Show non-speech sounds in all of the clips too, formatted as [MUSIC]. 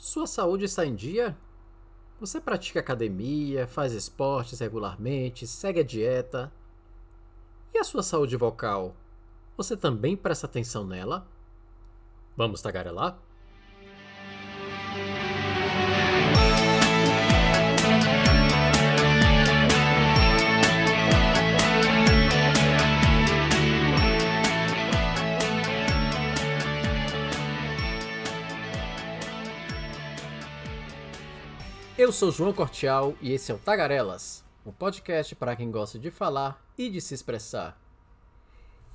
Sua saúde está em dia? Você pratica academia, faz esportes regularmente, segue a dieta? E a sua saúde vocal? Você também presta atenção nela? Vamos tagarelar? Eu sou João Cortial e esse é o Tagarelas, um podcast para quem gosta de falar e de se expressar.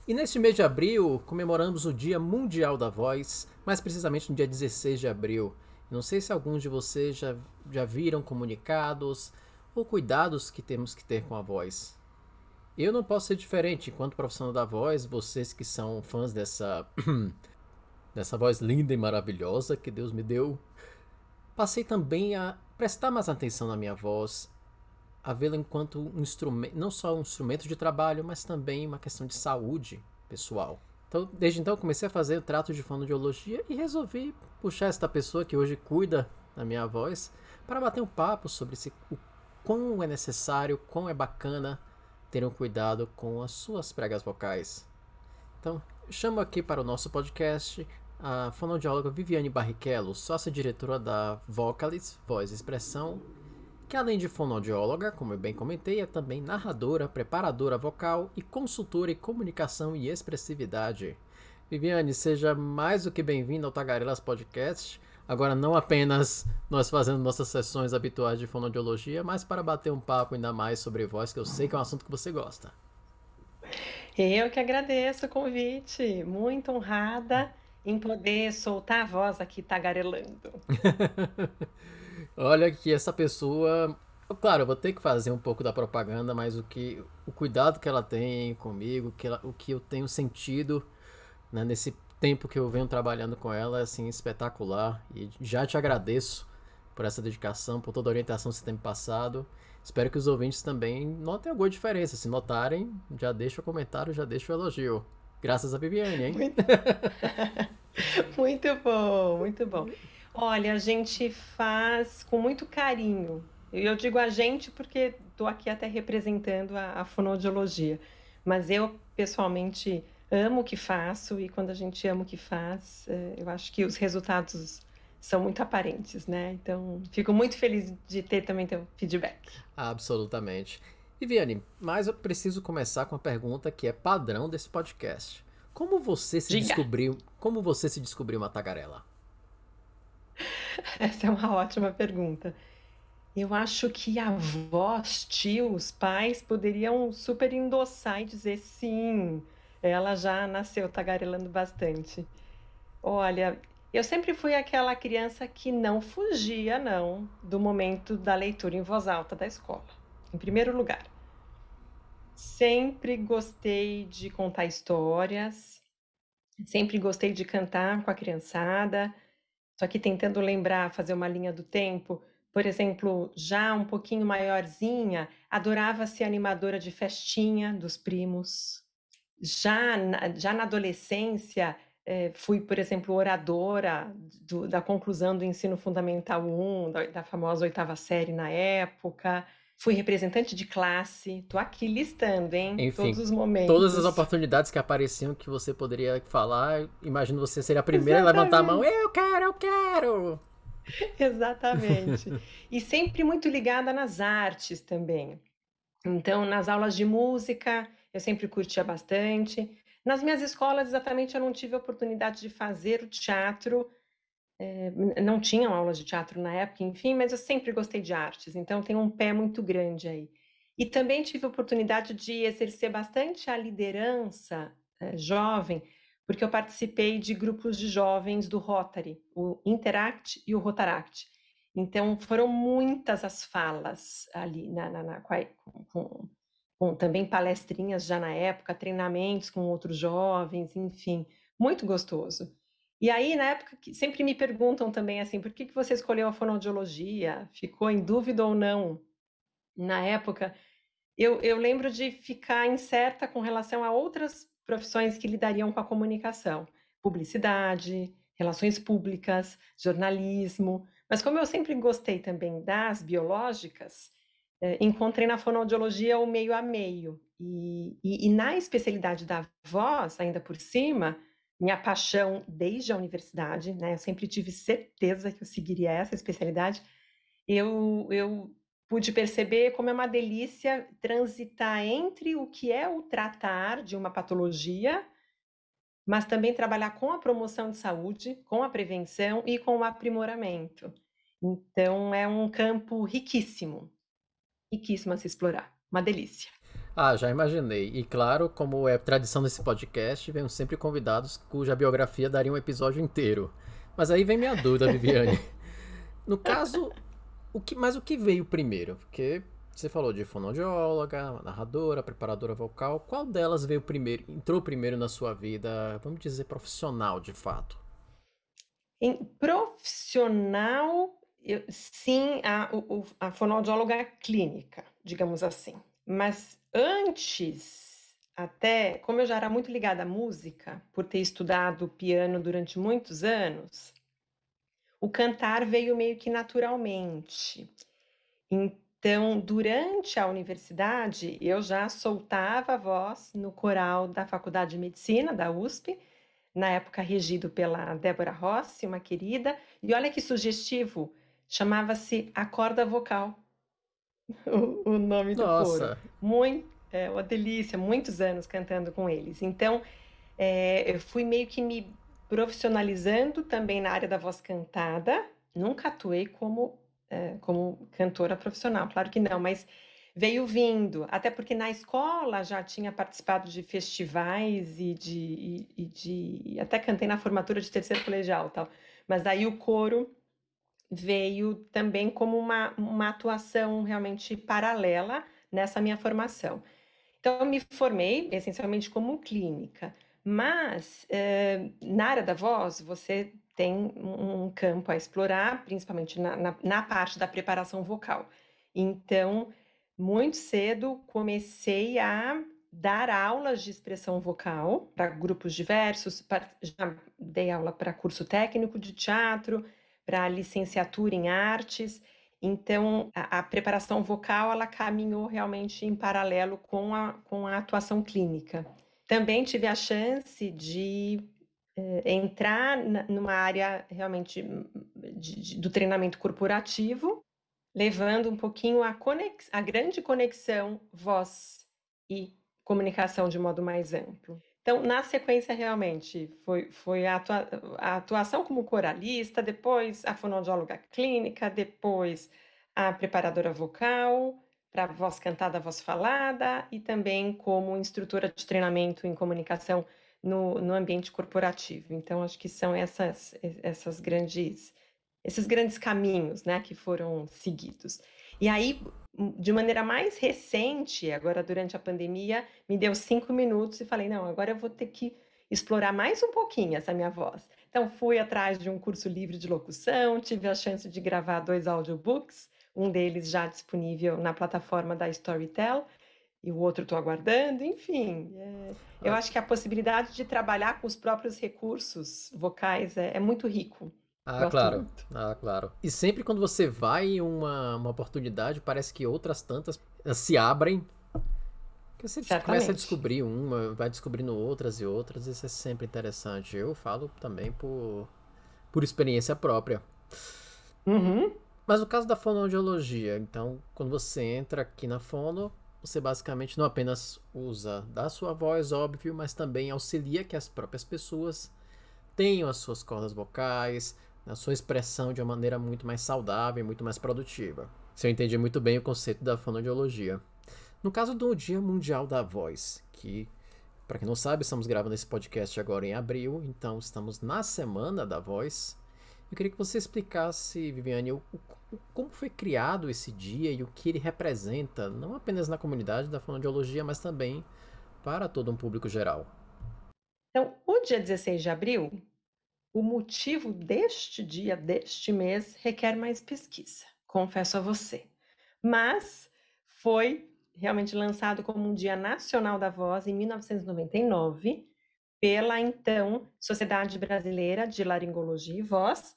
E neste mês de abril comemoramos o Dia Mundial da Voz, mais precisamente no dia 16 de abril. Não sei se alguns de vocês já, já viram comunicados ou cuidados que temos que ter com a voz. Eu não posso ser diferente enquanto profissional da voz, vocês que são fãs dessa [CLEARS THROAT] dessa voz linda e maravilhosa que Deus me deu, passei também a prestar mais atenção na minha voz, a vê-la enquanto um instrumento, não só um instrumento de trabalho, mas também uma questão de saúde pessoal. Então, desde então, comecei a fazer o trato de fonoaudiologia e resolvi puxar esta pessoa que hoje cuida da minha voz para bater um papo sobre se, o quão é necessário, quão é bacana ter um cuidado com as suas pregas vocais. Então, chamo aqui para o nosso podcast a fonoaudióloga Viviane Barrichello, sócia-diretora da Vocalis, Voz e Expressão, que além de fonoaudióloga, como eu bem comentei, é também narradora, preparadora vocal e consultora em comunicação e expressividade. Viviane, seja mais do que bem-vinda ao Tagarelas Podcast. Agora, não apenas nós fazendo nossas sessões habituais de fonoaudiologia, mas para bater um papo ainda mais sobre voz, que eu sei que é um assunto que você gosta. Eu que agradeço o convite, muito honrada em poder soltar a voz aqui tagarelando. [LAUGHS] Olha que essa pessoa, claro, eu vou ter que fazer um pouco da propaganda, mas o que o cuidado que ela tem comigo, que ela, o que eu tenho sentido né, nesse tempo que eu venho trabalhando com ela é assim espetacular e já te agradeço por essa dedicação, por toda a orientação que você tem passado. Espero que os ouvintes também notem alguma diferença. Se notarem, já deixa o comentário, já deixa o elogio. Graças a Viviane, hein? Muito, [LAUGHS] muito bom, muito bom. Olha, a gente faz com muito carinho. Eu digo a gente porque estou aqui até representando a, a fonoaudiologia. Mas eu, pessoalmente, amo o que faço e quando a gente ama o que faz, é, eu acho que os resultados são muito aparentes, né? Então, fico muito feliz de ter também teu feedback. Absolutamente. Viviane, mas eu preciso começar com a pergunta que é padrão desse podcast. Como você se Diga. descobriu? Como você se descobriu uma tagarela? [LAUGHS] Essa é uma ótima pergunta. Eu acho que avós, tios, pais poderiam super endossar e dizer sim, ela já nasceu tagarelando bastante. Olha, eu sempre fui aquela criança que não fugia, não, do momento da leitura em voz alta da escola. Em primeiro lugar, sempre gostei de contar histórias, sempre gostei de cantar com a criançada. Só que tentando lembrar, fazer uma linha do tempo, por exemplo, já um pouquinho maiorzinha, adorava ser animadora de festinha dos primos. Já na, já na adolescência, eh, fui, por exemplo, oradora do, da conclusão do ensino fundamental 1, da, da famosa oitava série na época. Fui representante de classe, tô aqui listando, hein? Enfim, todos os momentos. Todas as oportunidades que apareciam que você poderia falar, imagino você ser a primeira Exatamente. a levantar a mão. Eu quero, eu quero! [LAUGHS] Exatamente. e sempre muito ligada nas artes também. Então, nas aulas de música, eu sempre curtia bastante. Nas minhas escolas, exatamente, eu não tive a oportunidade de fazer o teatro, é, não tinham aulas de teatro na época, enfim, mas eu sempre gostei de artes, então tenho um pé muito grande aí. E também tive a oportunidade de exercer bastante a liderança é, jovem, porque eu participei de grupos de jovens do Rotary, o Interact e o Rotaract. Então foram muitas as falas ali, na, na, na com, com, com também palestrinhas já na época, treinamentos com outros jovens, enfim, muito gostoso. E aí, na época, sempre me perguntam também assim, por que, que você escolheu a fonoaudiologia? Ficou em dúvida ou não? Na época, eu, eu lembro de ficar incerta com relação a outras profissões que lidariam com a comunicação. Publicidade, relações públicas, jornalismo, Mas como eu sempre gostei também das biológicas, é, encontrei na fonoaudiologia o meio a meio. E, e, e, na especialidade da voz, ainda por cima, minha paixão desde a universidade, né? Eu sempre tive certeza que eu seguiria essa especialidade. Eu, eu pude perceber como é uma delícia transitar entre o que é o tratar de uma patologia, mas também trabalhar com a promoção de saúde, com a prevenção e com o aprimoramento. Então, é um campo riquíssimo, riquíssimo a se explorar. Uma delícia. Ah, já imaginei. E claro, como é tradição desse podcast, vemos sempre convidados cuja biografia daria um episódio inteiro. Mas aí vem minha dúvida, Viviane. [LAUGHS] No caso, o que, mas o que veio primeiro? Porque você falou de fonoaudióloga, narradora, preparadora vocal. Qual delas veio primeiro, entrou primeiro na sua vida, vamos dizer, profissional de fato? Em profissional, eu, sim, a, o, a fonoaudióloga clínica, digamos assim. Mas antes, até, como eu já era muito ligada à música, por ter estudado piano durante muitos anos, o cantar veio meio que naturalmente. Então, durante a universidade, eu já soltava a voz no coral da Faculdade de Medicina, da USP, na época regido pela Débora Rossi, uma querida. E olha que sugestivo, chamava-se A Corda Vocal, [LAUGHS] o, o nome do Nossa. coro. Muito, é uma delícia, muitos anos cantando com eles. Então, é, eu fui meio que me profissionalizando também na área da voz cantada. Nunca atuei como, é, como cantora profissional, claro que não, mas veio vindo. Até porque na escola já tinha participado de festivais e de, e, e de até cantei na formatura de terceiro colegial tal. Mas daí o coro veio também como uma, uma atuação realmente paralela nessa minha formação. Então, eu me formei essencialmente como clínica, mas eh, na área da voz, você tem um campo a explorar, principalmente na, na, na parte da preparação vocal. Então, muito cedo comecei a dar aulas de expressão vocal para grupos diversos, já dei aula para curso técnico de teatro, para licenciatura em artes. Então, a, a, preparação vocal ela caminhou realmente em paralelo com a, com a atuação clínica. Também tive a chance de eh, entrar na, numa área realmente de, de, do treinamento corporativo, levando um pouquinho a, conex, a grande conexão voz e comunicação de modo mais amplo. Então, na sequência, realmente, foi, foi a, atua, a atuação como coralista, depois a fonoaudióloga clínica, depois a preparadora vocal, para voz cantada, voz falada, e também como instrutora de treinamento em comunicação no, no ambiente corporativo. Então, acho que são essas, essas grandes, esses grandes caminhos né, que foram seguidos. E aí, de maneira mais recente, agora durante a pandemia, me deu cinco minutos e falei: não, agora eu vou ter que explorar mais um pouquinho essa minha voz. Então, fui atrás de um curso livre de locução, tive a chance de gravar dois audiobooks um deles já disponível na plataforma da Storytel e o outro estou aguardando, enfim. É, eu ah. acho que a possibilidade de trabalhar com os próprios recursos vocais é, é muito rico. Ah, Gosto claro. Muito. Ah, claro. E sempre quando você vai em uma, uma oportunidade, parece que outras tantas se abrem. Que você Certamente. começa a descobrir uma, vai descobrindo outras e outras, isso é sempre interessante. Eu falo também por, por experiência própria. Uhum. Mas no caso da fonoaudiologia, então, quando você entra aqui na fono, você basicamente não apenas usa da sua voz, óbvio, mas também auxilia que as próprias pessoas tenham as suas cordas vocais, a sua expressão de uma maneira muito mais saudável e muito mais produtiva. Se eu entendi muito bem o conceito da fonoaudiologia. No caso do Dia Mundial da Voz, que, para quem não sabe, estamos gravando esse podcast agora em abril, então estamos na Semana da Voz. Eu queria que você explicasse, Viviane, o, o, como foi criado esse dia e o que ele representa, não apenas na comunidade da fonoaudiologia, mas também para todo um público geral. Então, o dia 16 de abril, o motivo deste dia, deste mês, requer mais pesquisa, confesso a você. Mas foi realmente lançado como um Dia Nacional da Voz em 1999 pela então Sociedade Brasileira de Laringologia e Voz,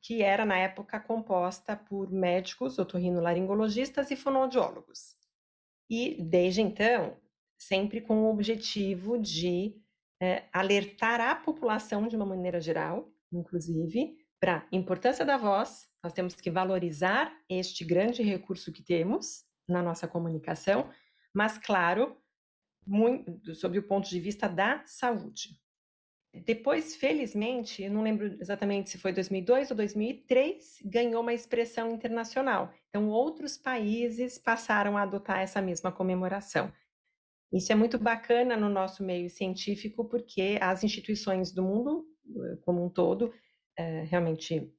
que era na época composta por médicos, otorrinolaringologistas e fonoaudiólogos. E desde então, sempre com o objetivo de é, alertar a população de uma maneira geral, inclusive, para a importância da voz, nós temos que valorizar este grande recurso que temos na nossa comunicação, mas, claro, muito, sob o ponto de vista da saúde. Depois, felizmente, eu não lembro exatamente se foi 2002 ou 2003, ganhou uma expressão internacional. Então, outros países passaram a adotar essa mesma comemoração. Isso é muito bacana no nosso meio científico, porque as instituições do mundo eh, como um todo, é, realmente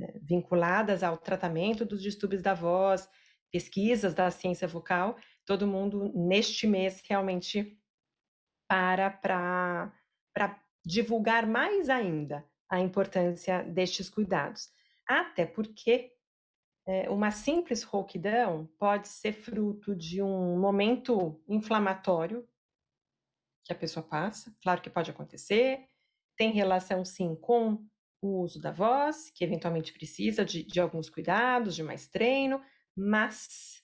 é, vinculadas ao tratamento dos distúrbios da voz, pesquisas da ciência vocal, todo mundo neste mês realmente para para divulgar mais ainda a importância destes cuidados. Até porque uma simples rouquidão pode ser fruto de um momento inflamatório que a pessoa passa, claro que pode acontecer, tem relação sim com o uso da voz, que eventualmente precisa de, de alguns cuidados, de mais treino, mas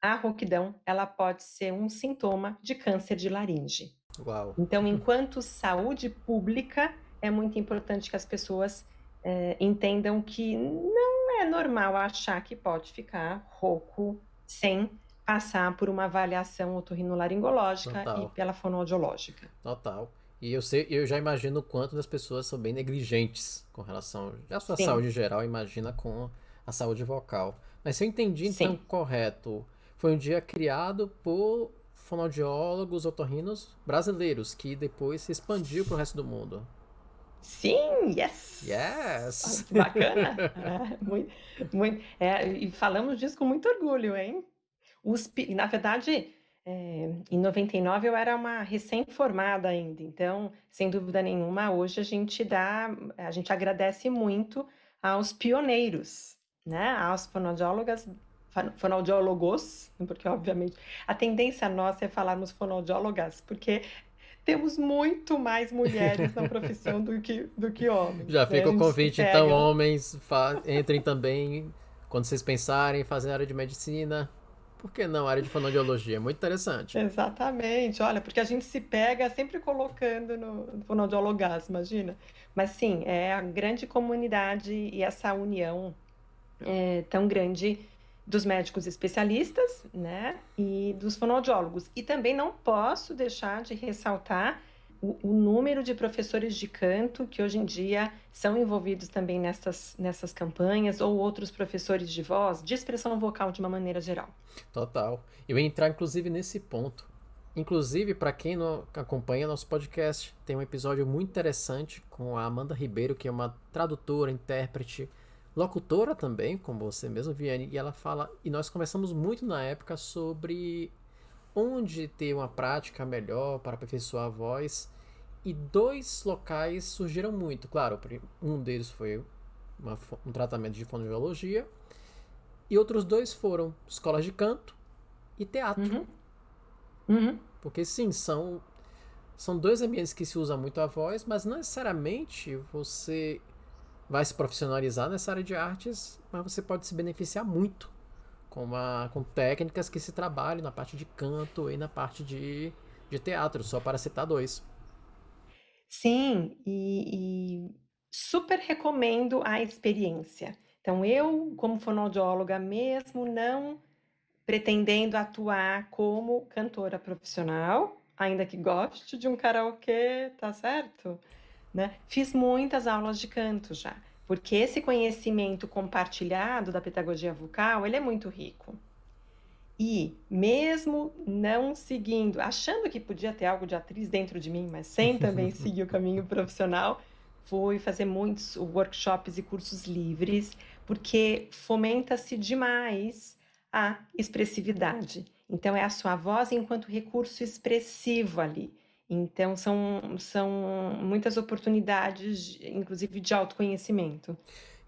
a rouquidão ela pode ser um sintoma de câncer de laringe. Uau. Então, [LAUGHS] enquanto saúde pública, é muito importante que as pessoas é, entendam que não é normal achar que pode ficar rouco sem passar por uma avaliação otorrinolaringológica Total. e pela fonoaudiológica. Total. E eu sei, eu já imagino o quanto das pessoas são bem negligentes com relação à sua Sim. saúde geral, imagina com a saúde vocal. Mas se eu entendi então Sim. correto, foi um dia criado por fonoaudiólogos otorrinos brasileiros, que depois se expandiu para o resto do mundo. Sim, yes! Yes! que bacana! [LAUGHS] é, muito, muito, é, e falamos disso com muito orgulho, hein? Os, na verdade, é, em 99 eu era uma recém-formada ainda, então, sem dúvida nenhuma, hoje a gente dá, a gente agradece muito aos pioneiros, né? Aos fonoaudiólogas fonoaudiólogos, porque obviamente a tendência nossa é falarmos fonoaudiólogas, porque temos muito mais mulheres na profissão do que, do que homens. Já né? fica o convite, então, homens, entrem também, quando vocês pensarem em fazer área de medicina, por que não área de fonoaudiologia? Muito interessante. Exatamente, olha, porque a gente se pega sempre colocando no fonoaudiologás, imagina. Mas sim, é a grande comunidade e essa união é, tão grande dos médicos especialistas, né, e dos fonoaudiólogos. E também não posso deixar de ressaltar o, o, número de professores de canto que hoje em dia são envolvidos também nessas, nessas campanhas, ou outros professores de voz, de expressão vocal de uma maneira geral. Total. Eu ia entrar, inclusive, nesse ponto. Inclusive, para quem não acompanha nosso podcast, tem um episódio muito interessante com a Amanda Ribeiro, que é uma tradutora, intérprete, locutora também, como você mesmo, Viane, e ela fala, e nós conversamos muito na época sobre onde ter uma prática melhor para aperfeiçoar a voz, e dois locais surgiram muito. Claro, um deles foi uma, um tratamento de fonoaudiologia, e outros dois foram escolas de canto e teatro. Uhum. Uhum. Porque sim, são, são dois ambientes que se usa muito a voz, mas não necessariamente você vai se profissionalizar nessa área de artes, mas você pode se beneficiar muito com, uma, com técnicas que se trabalham na parte de canto e na parte de, de teatro, só para citar dois. Sim, e, e super recomendo a experiência. Então, eu, como fonoaudióloga, mesmo não pretendendo atuar como cantora profissional, ainda que goste de um karaokê, tá certo? Né? Fiz muitas aulas de canto já, porque esse conhecimento compartilhado da pedagogia vocal, ele é muito rico. E mesmo não seguindo, achando que podia ter algo de atriz dentro de mim, mas sem [LAUGHS] também seguir o caminho profissional, fui fazer muitos workshops e cursos livres, porque fomenta-se demais a expressividade. Então é a sua voz enquanto recurso expressivo ali. Então, são, são muitas oportunidades, inclusive de autoconhecimento.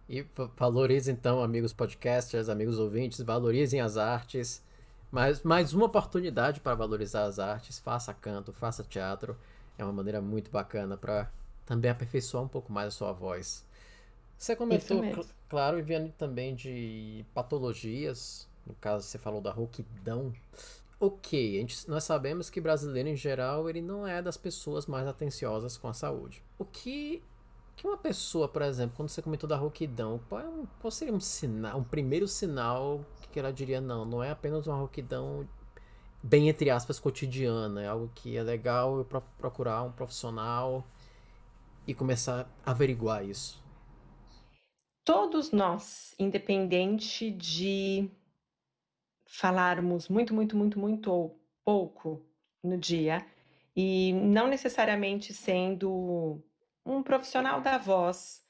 E valorizem, então, amigos podcasters, amigos ouvintes, valorizem as artes. Mais, mais uma oportunidade para valorizar as artes. Faça canto, faça teatro. É uma maneira muito bacana para também aperfeiçoar um pouco mais a sua voz. Você comentou, cl claro, e vendo também de patologias, no caso você falou da rouquidão. Ok, a gente, nós sabemos que brasileiro em geral ele não é das pessoas mais atenciosas com a saúde. O que que uma pessoa, por exemplo, quando você comentou da rouquidão, qual, é qual seria um sinal, um primeiro sinal que ela diria não, não é apenas uma rouquidão bem entre aspas cotidiana, é algo que é legal eu procurar um profissional e começar a averiguar isso. Todos nós, independente de falarmos muito, muito, muito, muito ou pouco no dia, e não necessariamente sendo um profissional da voz,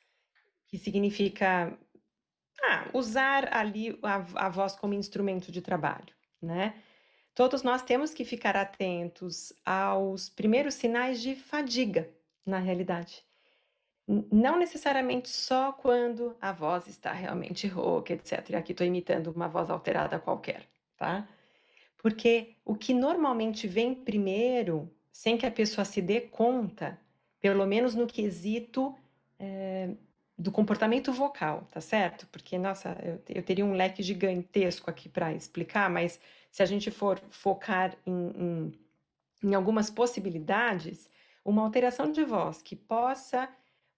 que significa ah, usar ali a, a voz como instrumento de trabalho, né? Todos nós temos que ficar atentos aos primeiros sinais de fadiga, na realidade. Não necessariamente só quando a voz está realmente [LAUGHS] rouca, etc. E aqui estou imitando uma voz alterada qualquer, tá? Porque o que normalmente vem primeiro, sem que a pessoa se dê conta, pelo menos no quesito é, do comportamento vocal, tá certo? Porque, nossa, eu, eu teria um leque gigantesco aqui para explicar, mas se a gente for focar em, em, em algumas possibilidades, uma alteração de voz que possa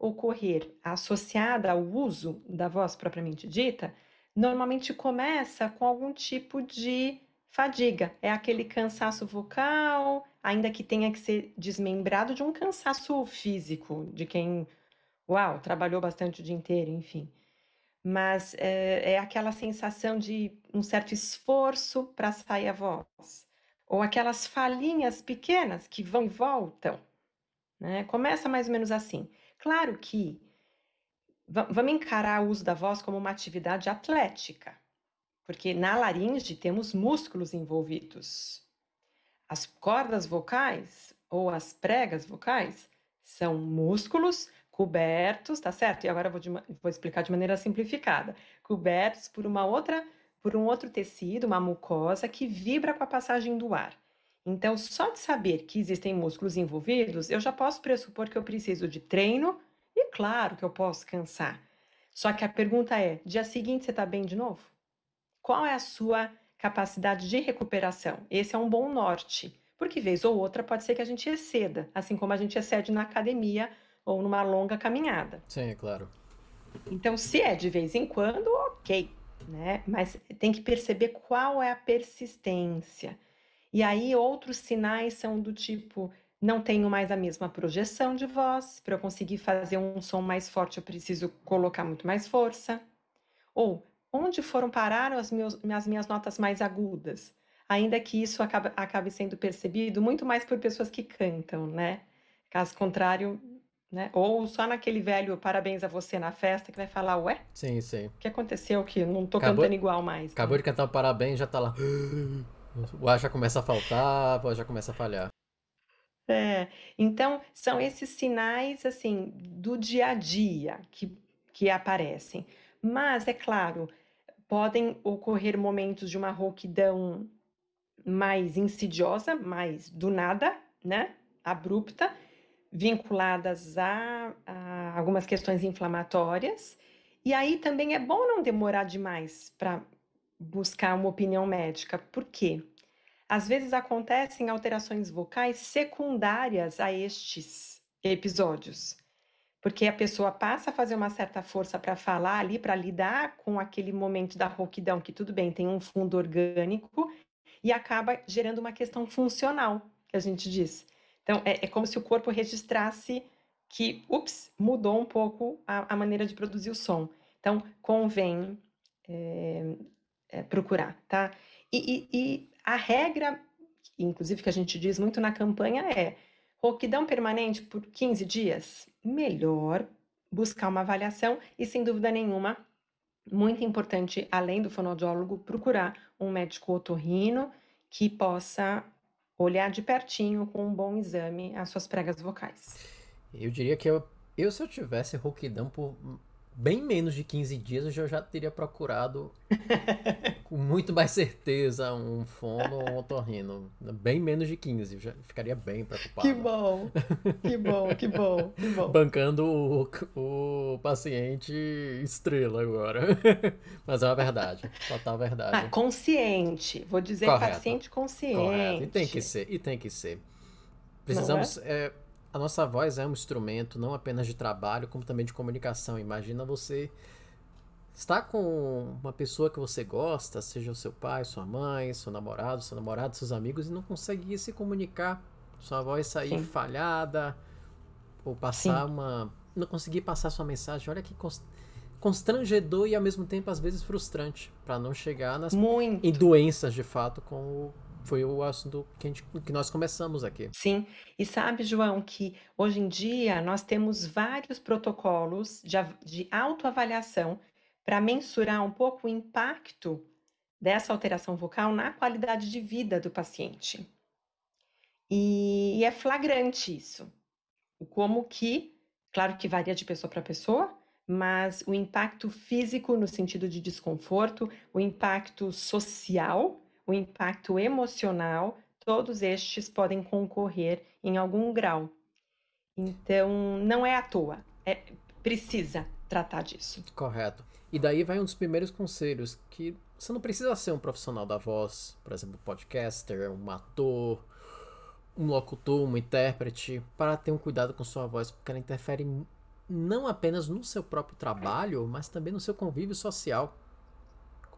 ocorrer associada ao uso da voz propriamente dita, normalmente começa com algum tipo de fadiga. É aquele cansaço vocal, ainda que tenha que ser desmembrado de um cansaço físico, de quem, uau, trabalhou bastante o dia inteiro, enfim. Mas é, é aquela sensação de um certo esforço para sair a voz, ou aquelas falhinhas pequenas que vão e voltam. Né? Começa mais ou menos assim. Claro que vamos encarar o uso da voz como uma atividade atlética, porque na laringe temos músculos envolvidos. As cordas vocais ou as pregas vocais são músculos cobertos, tá certo? E agora eu vou, de, vou explicar de maneira simplificada. Cobertos por uma outra, por um outro tecido, uma mucosa que vibra com a passagem do ar. Então, só de saber que existem músculos envolvidos, eu já posso pressupor que eu preciso de treino e claro que eu posso cansar. Só que a pergunta é: dia seguinte você está bem de novo? Qual é a sua capacidade de recuperação. Esse é um bom norte, porque vez ou outra pode ser que a gente exceda, assim como a gente excede na academia ou numa longa caminhada. Sim, é claro. Então, se é de vez em quando, ok, né? Mas tem que perceber qual é a persistência. E aí, outros sinais são do tipo: não tenho mais a mesma projeção de voz, para eu conseguir fazer um som mais forte, eu preciso colocar muito mais força. Ou onde foram parar as, meus, as minhas notas mais agudas? Ainda que isso acabe, acabe sendo percebido muito mais por pessoas que cantam, né? Caso contrário, né? Ou só naquele velho parabéns a você na festa que vai falar, ué? Sim, sim. O que aconteceu que não tô acabou, cantando igual mais? Acabou né? de cantar um parabéns, já tá lá. O ar já começa a faltar, já começa a falhar. É, então são esses sinais assim do dia a dia que, que aparecem. Mas é claro, podem ocorrer momentos de uma rouquidão mais insidiosa, mais do nada, né? Abrupta, vinculadas a, a algumas questões inflamatórias. E aí também é bom não demorar demais para buscar uma opinião médica. Por quê? Às vezes acontecem alterações vocais secundárias a estes episódios porque a pessoa passa a fazer uma certa força para falar ali, para lidar com aquele momento da rouquidão, que tudo bem, tem um fundo orgânico, e acaba gerando uma questão funcional, que a gente diz. Então, é, é como se o corpo registrasse que, ups, mudou um pouco a, a maneira de produzir o som. Então, convém é, é, procurar, tá? E, e, e a regra, inclusive que a gente diz muito na campanha, é Rouquidão permanente por 15 dias? Melhor buscar uma avaliação e, sem dúvida nenhuma, muito importante, além do fonoaudiólogo, procurar um médico otorrino que possa olhar de pertinho com um bom exame as suas pregas vocais. Eu diria que eu, eu se eu tivesse rouquidão por bem menos de 15 dias, eu já teria procurado [LAUGHS] com muito mais certeza um fono ou um otorrino. Bem menos de 15, já ficaria bem preocupado. Que bom, que bom, que bom, que bom. Bancando o, o paciente estrela agora. [LAUGHS] Mas é uma verdade, total verdade. Ah, consciente, vou dizer Correto. paciente consciente. Correto, e tem que ser, e tem que ser. Precisamos... É? É, a nossa voz é um instrumento não apenas de trabalho, como também de comunicação. Imagina você estar com uma pessoa que você gosta, seja o seu pai, sua mãe, seu namorado, seu namorado, seus amigos, e não conseguir se comunicar, sua voz sair Sim. falhada, ou passar Sim. uma. não conseguir passar sua mensagem. Olha que constrangedor e ao mesmo tempo às vezes frustrante para não chegar nas Muito. em doenças de fato com o foi o assunto que, gente, que, nós começamos aqui. Sim, e sabe, João, que hoje em dia nós temos vários protocolos de, de autoavaliação para mensurar um pouco o impacto dessa alteração vocal na qualidade de vida do paciente. E, e é flagrante isso. Como que, claro que varia de pessoa para pessoa, mas o impacto físico no sentido de desconforto, o impacto social, o impacto emocional, todos estes podem concorrer em algum grau. Então, não é à toa, é, precisa tratar disso. Correto. E daí vai um dos primeiros conselhos, que você não precisa ser um profissional da voz, por exemplo, podcaster, um ator, um locutor, um intérprete, para ter um cuidado com sua voz, porque ela interfere não apenas no seu próprio trabalho, mas também no seu convívio social.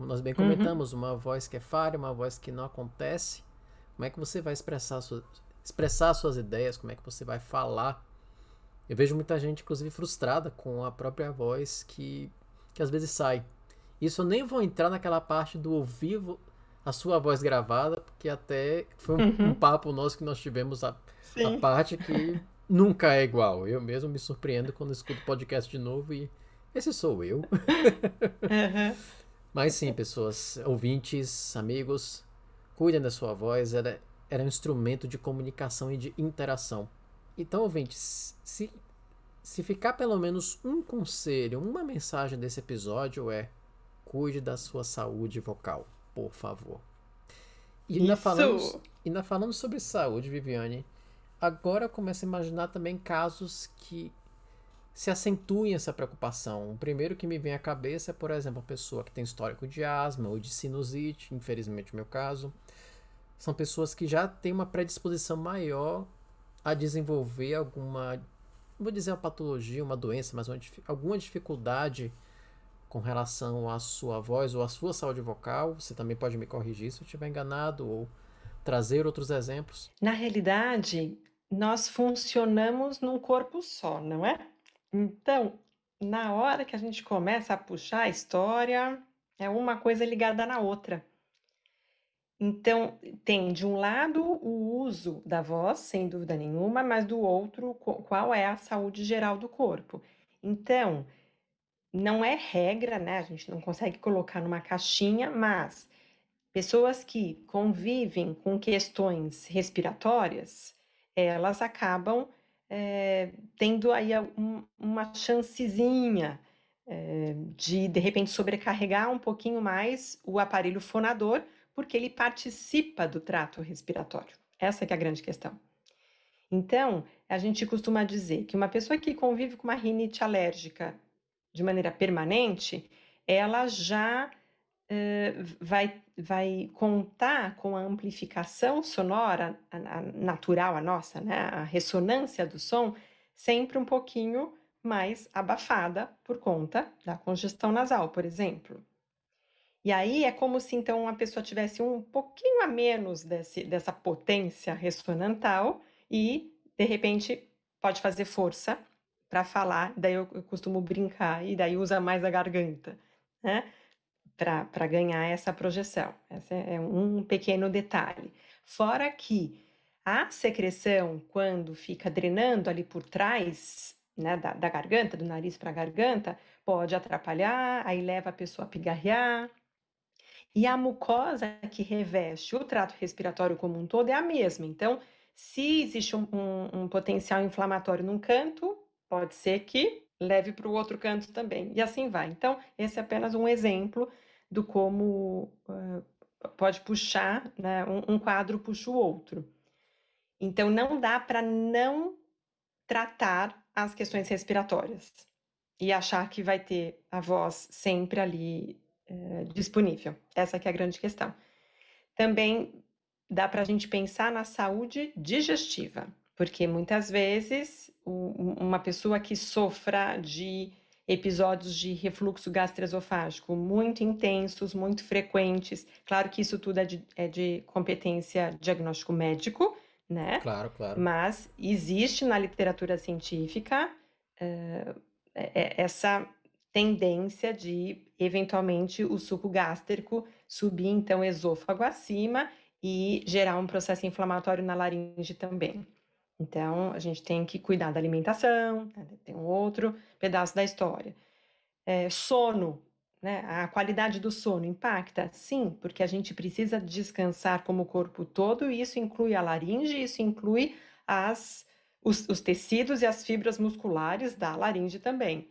Como nós bem uhum. comentamos, uhum. uma voz que é falha, uma voz que não acontece, como é que você vai expressar, sua, expressar suas ideias, como é que você vai falar. Eu vejo muita gente, inclusive, frustrada com a própria voz que que às vezes sai. Isso eu nem vou entrar naquela parte do ouvir a sua voz gravada, porque até foi um, uhum. um papo nosso que nós tivemos a, a parte que nunca é igual. Eu mesmo me surpreendo quando escuto podcast de novo e esse sou eu. [LAUGHS] uhum. Mas sim, pessoas, ouvintes, amigos, cuidem da sua voz. Ela, ela é um instrumento de comunicação e de interação. Então, ouvintes, se se ficar pelo menos um conselho, uma mensagem desse episódio é: cuide da sua saúde vocal, por favor. E ainda, falando, ainda falando sobre saúde, Viviane, agora eu começo a imaginar também casos que se acentuem essa preocupação. O primeiro que me vem à cabeça é, por exemplo, a pessoa que tem histórico de asma ou de sinusite, infelizmente no meu caso. São pessoas que já têm uma predisposição maior a desenvolver alguma vou dizer uma patologia, uma doença, mas uma, alguma dificuldade com relação à sua voz ou à sua saúde vocal, você também pode me corrigir se eu estiver enganado ou trazer outros exemplos. Na realidade, nós funcionamos num corpo só, não é? Então, na hora que a gente começa a puxar a história, é uma coisa ligada na outra. Então, tem de um lado o uso da voz, sem dúvida nenhuma, mas do outro, qual é a saúde geral do corpo. Então, não é regra, né? A gente não consegue colocar numa caixinha, mas pessoas que convivem com questões respiratórias, elas acabam é, tendo aí um, uma chancezinha é, de, de repente, sobrecarregar um pouquinho mais o aparelho fonador porque ele participa do trato respiratório. Essa é a grande questão. Então, a gente costuma dizer que uma pessoa que convive com uma rinite alérgica de maneira permanente, ela já uh, vai, vai contar com a amplificação sonora a, a natural, a nossa, né? a ressonância do som, sempre um pouquinho mais abafada por conta da congestão nasal, por exemplo. E aí é como se então a pessoa tivesse um pouquinho a menos desse, dessa potência ressonantal e, de repente, pode fazer força para falar. Daí eu, eu, costumo brincar e daí usa mais a garganta, né? Para ganhar essa projeção. Esse é um pequeno detalhe. Fora que a secreção, quando fica drenando ali por trás, né, da, da garganta, do nariz para a garganta, pode atrapalhar, aí leva a pessoa a pigarrear, e a mucosa que reveste o trato respiratório como um todo é a mesma. Então, se existe um, um, um potencial inflamatório num canto, pode ser que leve para o outro canto também. E assim vai. Então, esse é apenas um exemplo do como uh, pode puxar, né? Um, um quadro puxa o outro. Então, não dá para não tratar as questões respiratórias e achar que vai ter a voz sempre ali é, disponível. Essa que é a grande questão. Também dá para a gente pensar na saúde digestiva, porque muitas vezes uma pessoa que sofra de episódios de refluxo gastroesofágico muito intensos, muito frequentes, claro que isso tudo é de, é de competência diagnóstico médico, né? Claro, claro. Mas existe na literatura científica uh, essa tendência de, eventualmente, o suco gástrico subir, então, esôfago acima e gerar um processo inflamatório na laringe também. Então, a gente tem que cuidar da alimentação, né? tem um outro pedaço da história. É, sono, né? A qualidade do sono impacta? Sim, porque a gente precisa descansar como o corpo todo, e isso inclui a laringe, isso inclui as, os, os tecidos e as fibras musculares da laringe também.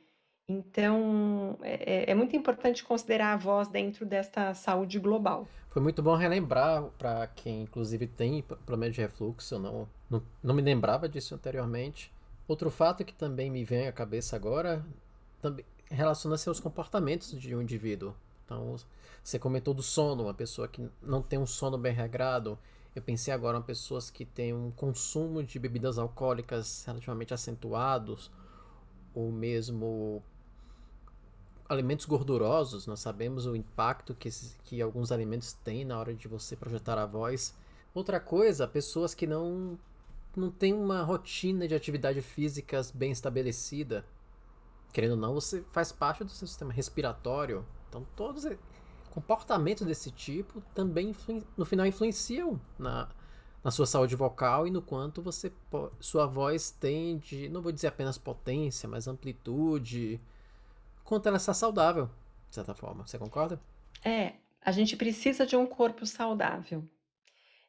Então, é, é, é muito importante considerar a voz dentro desta saúde global. Foi muito bom relembrar para quem, inclusive, tem problema de refluxo, eu não, não, não me lembrava disso anteriormente. Outro fato que também me vem à cabeça agora também relaciona-se aos comportamentos de um indivíduo. Então, você comentou do sono, uma pessoa que não tem um sono bem regrado. Eu pensei agora em pessoas que têm um consumo de bebidas alcoólicas relativamente acentuados, ou mesmo alimentos gordurosos. Nós sabemos o impacto que, que alguns alimentos têm na hora de você projetar a voz. Outra coisa, pessoas que não, não têm uma rotina de atividade físicas bem estabelecida querendo ou não, você faz parte do seu sistema respiratório. Então, todos comportamentos desse tipo também, no final, influenciam na, na sua saúde vocal e no quanto você sua voz tem de, não vou dizer apenas potência, mas amplitude, quanto ela está saudável, de certa forma. Você concorda? É, a gente precisa de um corpo saudável.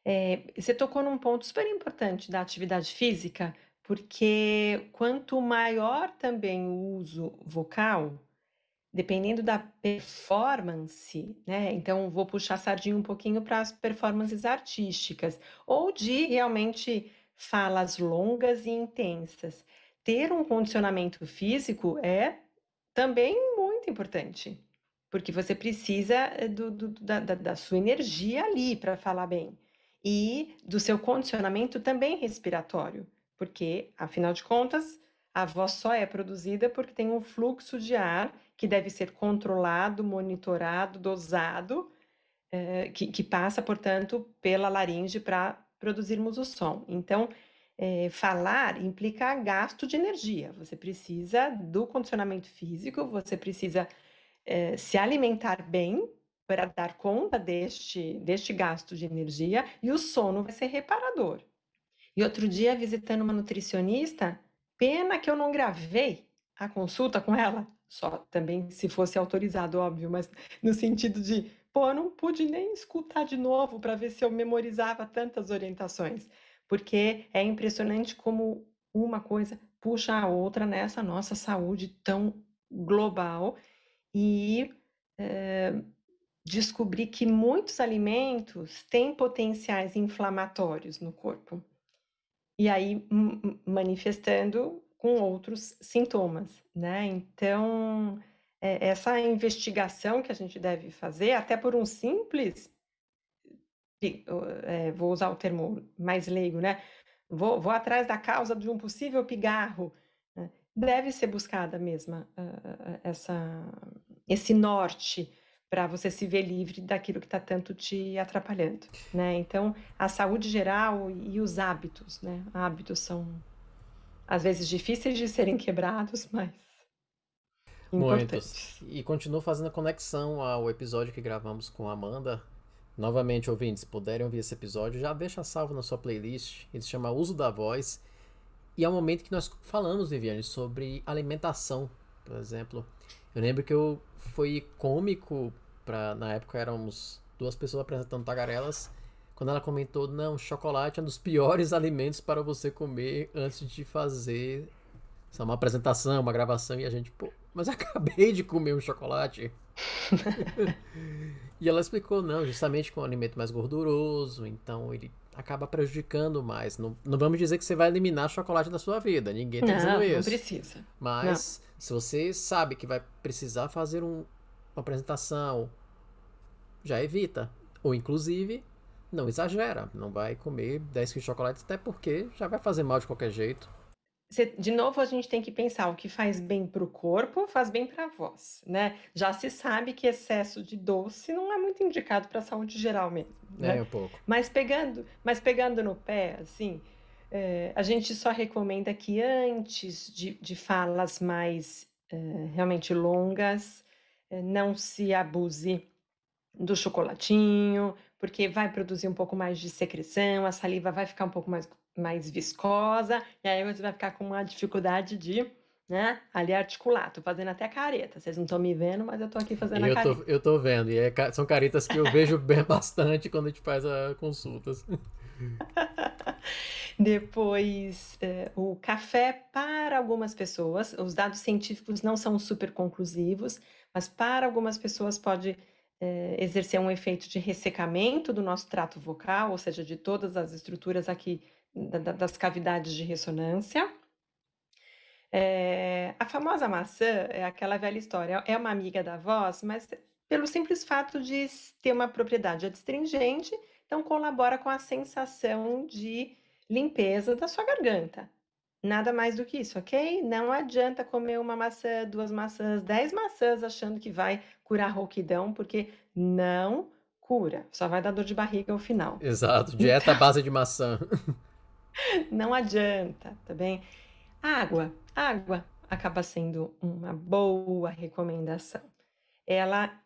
É, você tocou num ponto super importante da atividade física, porque quanto maior também o uso vocal, dependendo da performance, né? Então vou puxar sardinha um pouquinho para as performances artísticas ou de realmente falas longas e intensas. Ter um condicionamento físico é também muito importante, porque você precisa eh, do, do, da, da sua energia ali para falar bem e do seu condicionamento também respiratório porque, afinal de contas, a voz só é produzida porque tem um fluxo de ar que deve ser controlado, monitorado, dosado, é, que, que, passa, portanto, pela laringe para produzirmos o som. Então, é, falar implica gasto de energia. Você precisa do condicionamento físico, você precisa é, se alimentar bem para dar conta deste, deste gasto de energia e o sono vai ser reparador. E outro dia, visitando uma nutricionista, pena que eu não gravei a consulta com ela, só também se fosse autorizado, óbvio, mas no sentido de, pô, eu não pude nem escutar de novo para ver se eu memorizava tantas orientações, porque é impressionante como uma coisa puxa a outra nessa nossa saúde tão global e é, que muitos alimentos têm potenciais inflamatórios no corpo e aí manifestando com outros sintomas, né? Então, é, essa investigação que a gente deve fazer, até por um simples, é, vou usar o termo mais leigo, né? Vou, vou atrás da causa de um possível pigarro, né? deve ser buscada mesmo essa, esse norte para você se ver livre daquilo que está tanto te atrapalhando, né? Então, a saúde geral e os hábitos, né? Hábitos são às vezes difíceis de serem quebrados, [LAUGHS] mas importantes. Muitos. E continuo fazendo conexão ao episódio que gravamos com a Amanda. Novamente, ouvintes, puderem ouvir esse episódio, já deixa salvo na sua playlist. Ele se chama Uso da Voz. E é o momento que nós falamos, Viviane, sobre alimentação, por exemplo. Eu lembro que eu foi cômico Pra, na época éramos duas pessoas apresentando tagarelas. Quando ela comentou, não, chocolate é um dos piores [LAUGHS] alimentos para você comer antes de fazer uma apresentação, uma gravação, e a gente, pô, mas [LAUGHS] acabei de comer um chocolate. [LAUGHS] e ela explicou, não, justamente com um alimento mais gorduroso, então ele acaba prejudicando mais. Não, não vamos dizer que você vai eliminar chocolate da sua vida, ninguém está dizendo isso. Não precisa. Mas não. se você sabe que vai precisar fazer um, uma apresentação, já evita. Ou inclusive, não exagera, não vai comer 10 quilos de chocolate, até porque já vai fazer mal de qualquer jeito de novo, a gente tem que pensar o que faz bem para o corpo, faz bem para a voz, né? Já se sabe que excesso de doce não é muito indicado para a saúde geral mesmo. Né? É, um pouco. Mas pegando, mas pegando no pé, assim, é, a gente só recomenda que antes de, de falas mais é, realmente longas, é, não se abuse do chocolatinho, porque vai produzir um pouco mais de secreção, a saliva vai ficar um pouco mais mais viscosa, e aí você vai ficar com uma dificuldade de, né, ali articular. Tô fazendo até careta. Vocês não estão me vendo, mas eu tô aqui fazendo eu a careta. Tô, eu tô vendo, e é, são caretas que eu vejo bem [LAUGHS] bastante quando a gente faz as consultas. [LAUGHS] Depois, é, o café para algumas pessoas, os dados científicos não são super conclusivos, mas para algumas pessoas pode é, exercer um efeito de ressecamento do nosso trato vocal, ou seja, de todas as estruturas aqui da, das cavidades de ressonância. É, a famosa maçã é aquela velha história, é uma amiga da voz, mas pelo simples fato de ter uma propriedade adstringente, então colabora com a sensação de limpeza da sua garganta. Nada mais do que isso, ok? Não adianta comer uma maçã, duas maçãs, dez maçãs achando que vai curar rouquidão, porque não cura, só vai dar dor de barriga ao final. Exato, dieta à base de maçã. [LAUGHS] [LAUGHS] Não adianta, tá bem? Água, água acaba sendo uma boa recomendação. Ela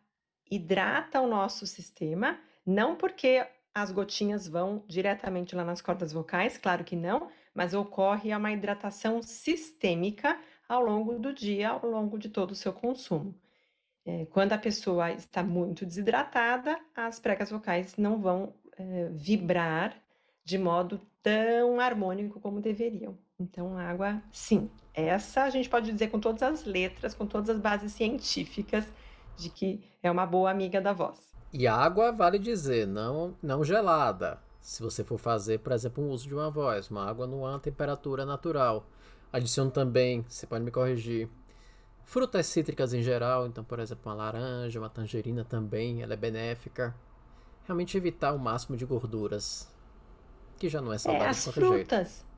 hidrata o nosso sistema, não porque as gotinhas vão diretamente lá nas cordas vocais, claro que não, mas ocorre uma hidratação sistêmica ao longo do dia, ao longo de todo o seu consumo. É, quando a pessoa está muito desidratada, as pregas vocais não vão é, vibrar de modo tão harmônico como deveriam. Então, água, sim. Essa a gente pode dizer com todas as letras, com todas as bases científicas de que é uma boa amiga da voz. E água vale dizer, não, não gelada. Se você for fazer, por exemplo, um uso de uma voz, uma água numa temperatura natural. Adiciono também, você pode me corrigir, frutas cítricas em geral, então, por exemplo, uma laranja, uma tangerina também, ela é benéfica. Realmente evitar o máximo de gorduras que já não é saudável é, as frutas. Jeito.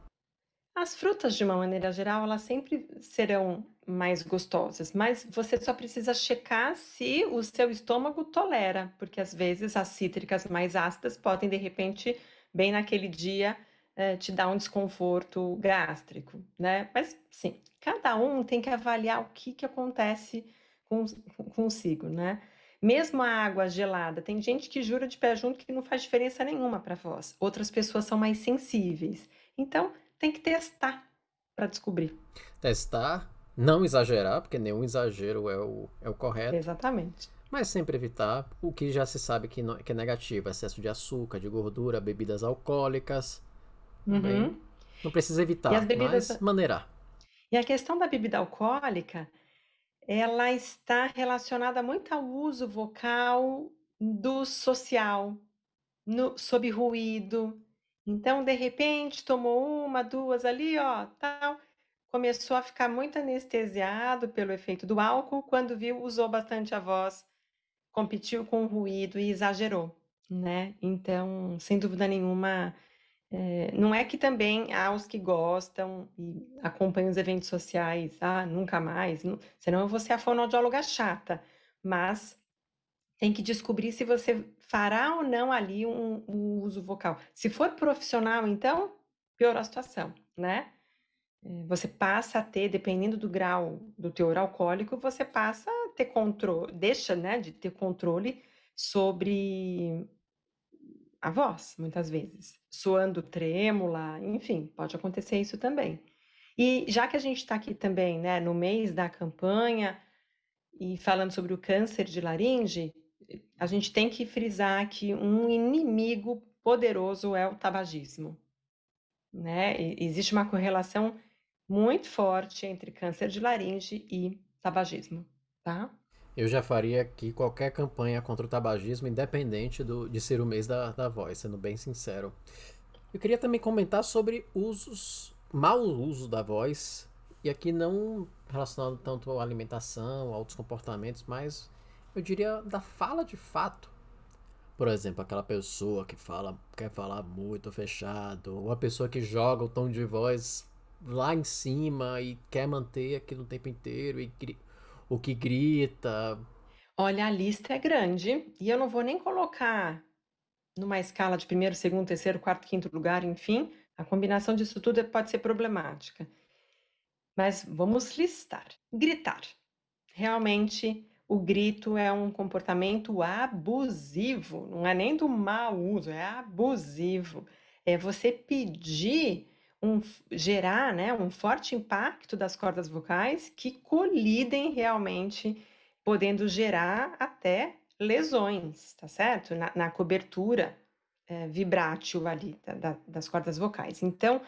As frutas, de uma maneira geral, elas sempre serão mais gostosas, mas você só precisa checar se o seu estômago tolera, porque às vezes as cítricas mais ácidas podem, de repente, bem naquele dia, eh, te dar um desconforto gástrico, né? Mas, sim, cada um tem que avaliar o que, que acontece com, consigo, né? Mesmo a água gelada, tem gente que jura de pé junto que não faz diferença nenhuma para voz. Outras pessoas são mais sensíveis. Então, tem que testar para descobrir. Testar, não exagerar, porque nenhum exagero é o, é o correto. Exatamente. Mas sempre evitar o que já se sabe que, não, que é negativo: excesso de açúcar, de gordura, bebidas alcoólicas. Uhum. Não precisa evitar, bebidas... mas maneirar. E a questão da bebida alcoólica ela está relacionada muito ao uso vocal do social, no, sob ruído. Então, de repente, tomou uma, duas ali, ó, tal, começou a ficar muito anestesiado pelo efeito do álcool, quando viu, usou bastante a voz, competiu com o ruído e exagerou, né? Então, sem dúvida nenhuma, é, não é que também há os que gostam e acompanham os eventos sociais, ah, nunca mais, não, senão eu vou ser a fonoaudióloga chata, mas tem que descobrir se você fará ou não ali um, um uso vocal. Se for profissional, então, pior a situação, né? É, você passa a ter, dependendo do grau do teor alcoólico, você passa a ter controle, deixa, né, de ter controle sobre a voz, muitas vezes, soando trêmula, enfim, pode acontecer isso também. E já que a gente está aqui também, né, no mês da campanha e falando sobre o câncer de laringe, a gente tem que frisar que um inimigo poderoso é o tabagismo, né? E existe uma correlação muito forte entre câncer de laringe e tabagismo, tá? Eu já faria aqui qualquer campanha contra o tabagismo, independente do, de ser o mês da, da voz, sendo bem sincero. Eu queria também comentar sobre usos, mau uso da voz, e aqui não relacionado tanto à alimentação, a outros comportamentos, mas eu diria da fala de fato. Por exemplo, aquela pessoa que fala, quer falar muito fechado, ou a pessoa que joga o tom de voz lá em cima e quer manter aquilo o tempo inteiro e o que grita. Olha, a lista é grande e eu não vou nem colocar numa escala de primeiro, segundo, terceiro, quarto, quinto lugar, enfim, a combinação disso tudo pode ser problemática. Mas vamos listar. Gritar. Realmente, o grito é um comportamento abusivo, não é nem do mau uso, é abusivo. É você pedir um, gerar né, um forte impacto das cordas vocais que colidem realmente, podendo gerar até lesões, tá certo? Na, na cobertura é, vibrátil ali da, da, das cordas vocais. Então,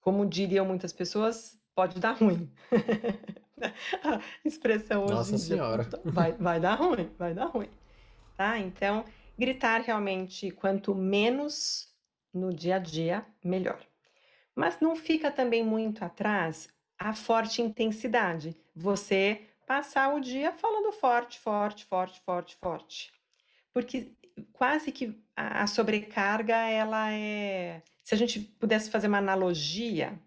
como diriam muitas pessoas, pode dar ruim. [LAUGHS] A expressão hoje Nossa Senhora. Vai, vai dar ruim, vai dar ruim. Tá? Então, gritar realmente, quanto menos no dia a dia, melhor. Mas não fica também muito atrás a forte intensidade. Você passar o dia falando forte, forte, forte, forte, forte. Porque quase que a sobrecarga, ela é. Se a gente pudesse fazer uma analogia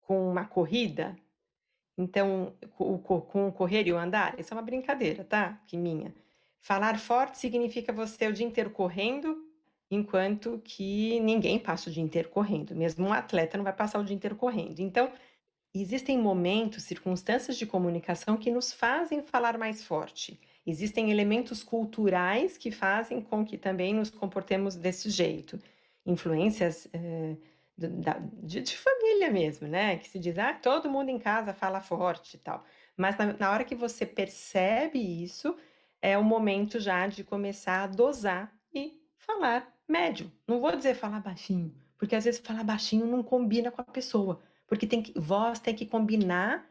com uma corrida, então, com o correr e o andar, isso é uma brincadeira, tá? Que minha. Falar forte significa você o dia inteiro correndo enquanto que ninguém passa o dia inteiro correndo, mesmo um atleta não vai passar o dia inteiro correndo. Então, existem momentos, circunstâncias de comunicação que nos fazem falar mais forte. Existem elementos culturais que fazem com que também nos comportemos desse jeito. Influências eh, de, de, família mesmo, né? Que se diz, ah, todo mundo em casa fala forte e tal. Mas na, na hora que você percebe isso, é o momento já de começar a dosar e falar médio. Não vou dizer falar baixinho, porque às vezes falar baixinho não combina com a pessoa, porque tem que, voz tem que combinar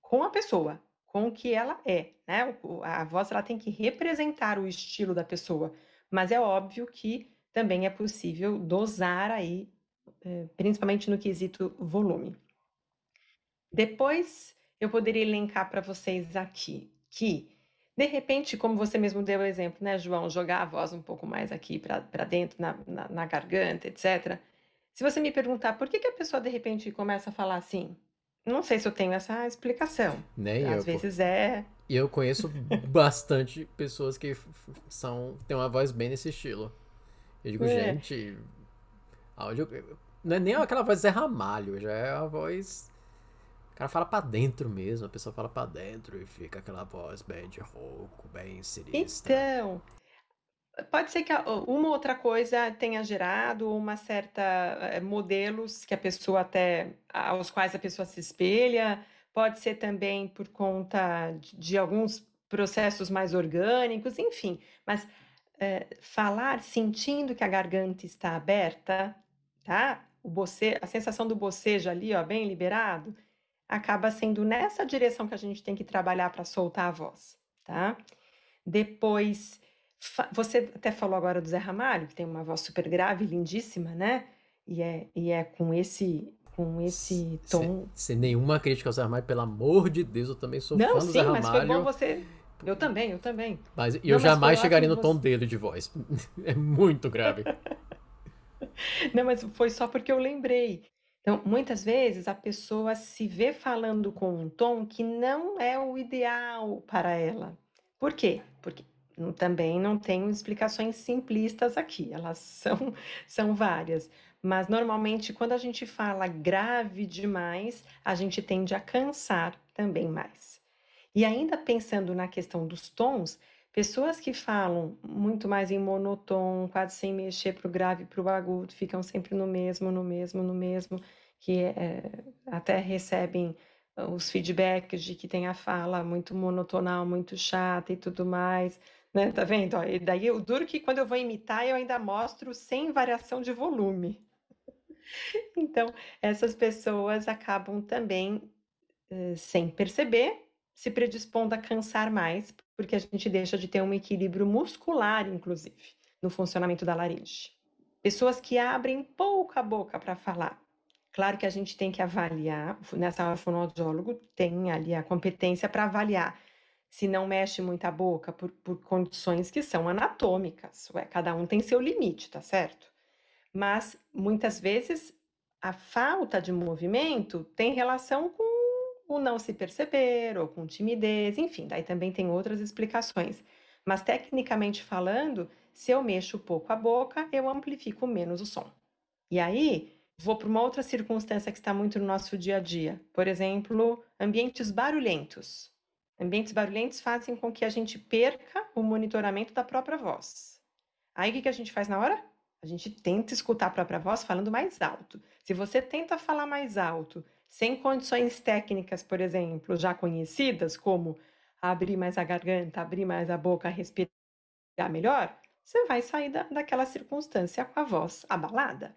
com a pessoa, com o que ela é, né? A voz ela tem que representar o estilo da pessoa, mas é óbvio que também é possível dosar aí, eh, principalmente no quesito volume. Depois eu poderia elencar para vocês aqui que de repente, como você mesmo deu o exemplo, né, João, jogar a voz um pouco mais aqui para dentro, na, na, na, garganta, etc. Se você me perguntar por que, que a pessoa de repente começa a falar assim, não sei se eu tenho essa explicação. Nem Às eu. vezes pô. é. E eu conheço bastante pessoas que são têm uma voz bem nesse estilo. Eu digo, é. gente, áudio, não é nem aquela voz Zé Ramalho, já é a voz cara fala para dentro mesmo, a pessoa fala para dentro e fica aquela voz bem de rouco, bem sinistra. Então, pode ser que uma outra coisa tenha gerado uma certa eh, modelos que a pessoa até aos quais a pessoa se espelha, pode ser também por conta de, de alguns processos mais orgânicos, enfim, mas é, falar sentindo que a garganta está aberta, tá? O boce, a sensação do bocejo ali, ó, bem liberado, acaba sendo nessa direção que a gente tem que trabalhar para soltar a voz, tá? Depois, você até falou agora do Zé Ramalho, que tem uma voz super grave, lindíssima, né? E é, e é com esse com esse tom. Sem, sem nenhuma crítica ao Zé Ramalho, pelo amor de Deus, eu também sou Não, fã do sim, Zé Ramalho. mas foi bom você. Eu também, eu também. Mas eu Não, jamais mas chegaria no tom você... dele de voz. [LAUGHS] É muito grave. [LAUGHS] Não, mas foi só porque eu lembrei. Então, muitas vezes a pessoa se vê falando com um tom que não é o ideal para ela. Por quê? Porque também não tenho explicações simplistas aqui, elas [LAUGHS] são, são várias. Mas normalmente, quando a gente fala grave demais, a gente tende a cansar também mais. E ainda pensando na questão dos tons, pessoas que falam muito mais em monotom, quase sem mexer para o grave e para o agudo, ficam sempre no mesmo, no mesmo, no mesmo que é, até recebem os feedbacks de que tem a fala muito monotonal, muito chata e tudo mais, né? Tá vendo? Ó, e daí o duro que quando eu vou imitar eu ainda mostro sem variação de volume. [LAUGHS] Então, essas pessoas acabam também, sem perceber, se predispondo a cansar mais, porque a gente deixa de ter um equilíbrio muscular, inclusive, no funcionamento da laringe. Pessoas que abrem pouca boca para falar. Claro que a gente tem que avaliar, nessa fonoaudiólogo tem ali a competência para avaliar se não mexe muito a boca por, por condições que são anatômicas. Ué, cada um tem seu limite, tá certo? Mas muitas vezes a falta de movimento tem relação com o não se perceber ou com timidez, enfim, daí também tem outras explicações. Mas tecnicamente falando, se eu mexo pouco a boca, eu amplifico menos o som. E aí, vou para uma outra circunstância que está muito no nosso dia a dia. Por exemplo, ambientes barulhentos. Ambientes barulhentos fazem com que a gente perca o monitoramento da própria voz. Aí o que, que a gente faz na hora? A gente tenta escutar a própria voz falando mais alto. Se você tenta falar mais alto, sem condições técnicas, por exemplo, já conhecidas, como abrir mais a garganta, abrir mais a boca, respirar melhor, você vai sair da, daquela circunstância com a voz abalada.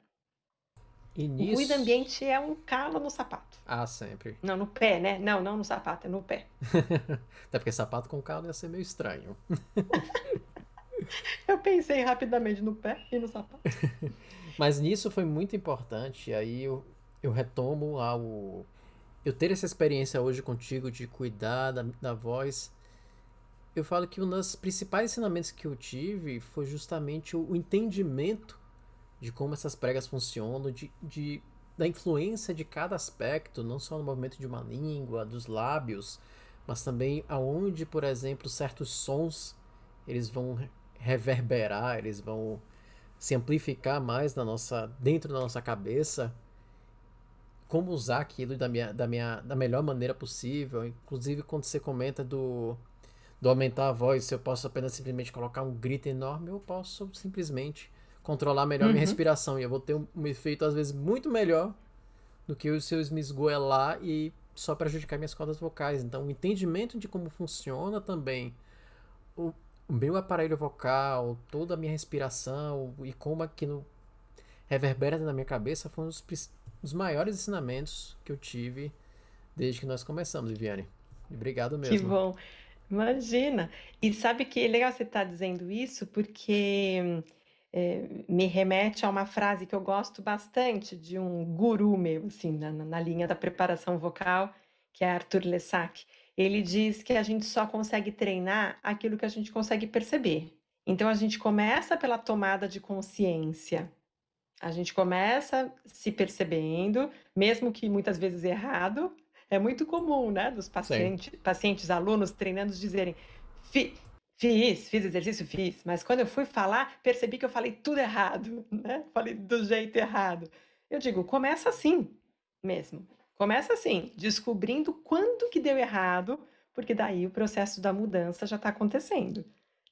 E nisso... O ruído ambiente é um calo no sapato. Ah, sempre. Não, no pé, né? Não, não no sapato, é no pé. [LAUGHS] Até porque sapato com calo ia ser meio estranho. [LAUGHS] Eu pensei rapidamente no pé e no sapato. [LAUGHS] Mas nisso foi muito importante. Aí eu, eu retomo ao. Eu ter essa experiência hoje contigo de cuidar da, da voz. Eu falo que um dos principais ensinamentos que eu tive foi justamente o, o entendimento de como essas pregas funcionam, de, de, da influência de cada aspecto, não só no movimento de uma língua, dos lábios, mas também aonde, por exemplo, certos sons eles vão reverberar, eles vão se amplificar mais na nossa, dentro da nossa cabeça, como usar aquilo da, minha, da, minha, da melhor maneira possível. Inclusive, quando você comenta do, do aumentar a voz, se eu posso apenas simplesmente colocar um grito enorme, eu posso simplesmente controlar melhor uhum. minha respiração. E eu vou ter um, um, efeito, às vezes, muito melhor do que se eu me esgoelar e só prejudicar minhas cordas vocais. Então, o entendimento de como funciona também o, o meu aparelho vocal, toda a minha respiração e como aquilo reverbera na minha cabeça foram os, os maiores ensinamentos que eu tive desde que nós começamos, Viviane. Obrigado mesmo. Que bom. Imagina. E sabe que é legal você estar tá dizendo isso, porque é, me remete a uma frase que eu gosto bastante de um guru meu, assim, na, na linha da preparação vocal, que é Arthur Lessac ele diz que a gente só consegue treinar aquilo que a gente consegue perceber. Então a gente começa pela tomada de consciência. A gente começa se percebendo, mesmo que muitas vezes errado. É muito comum, né, dos pacientes, pacientes, alunos treinando dizerem: fiz, fiz exercício, fiz, mas quando eu fui falar, percebi que eu falei tudo errado, [LAUGHS] né? Falei do jeito errado. Eu digo, começa assim mesmo. Começa assim, descobrindo quando que deu errado, porque daí o processo da mudança já está acontecendo,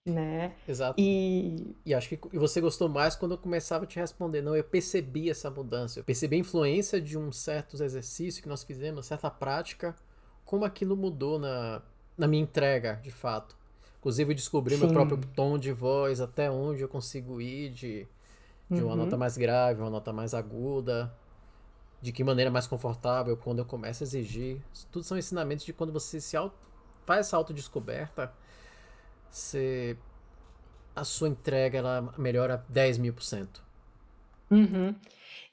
né? Exato. E... e acho que você gostou mais quando eu começava a te responder. Não, eu percebi essa mudança. Eu percebi a influência de um certo exercício que nós fizemos, certa prática, como aquilo mudou na, na minha entrega, de fato. Inclusive, eu descobri Sim. meu próprio tom de voz, até onde eu consigo ir de, de uma uhum. nota mais grave, uma nota mais aguda de que maneira mais confortável quando eu começo a exigir. Isso tudo são ensinamentos de quando você se auto, faz essa autodescoberta, você, a sua entrega ela melhora 10 mil por cento. Uhum.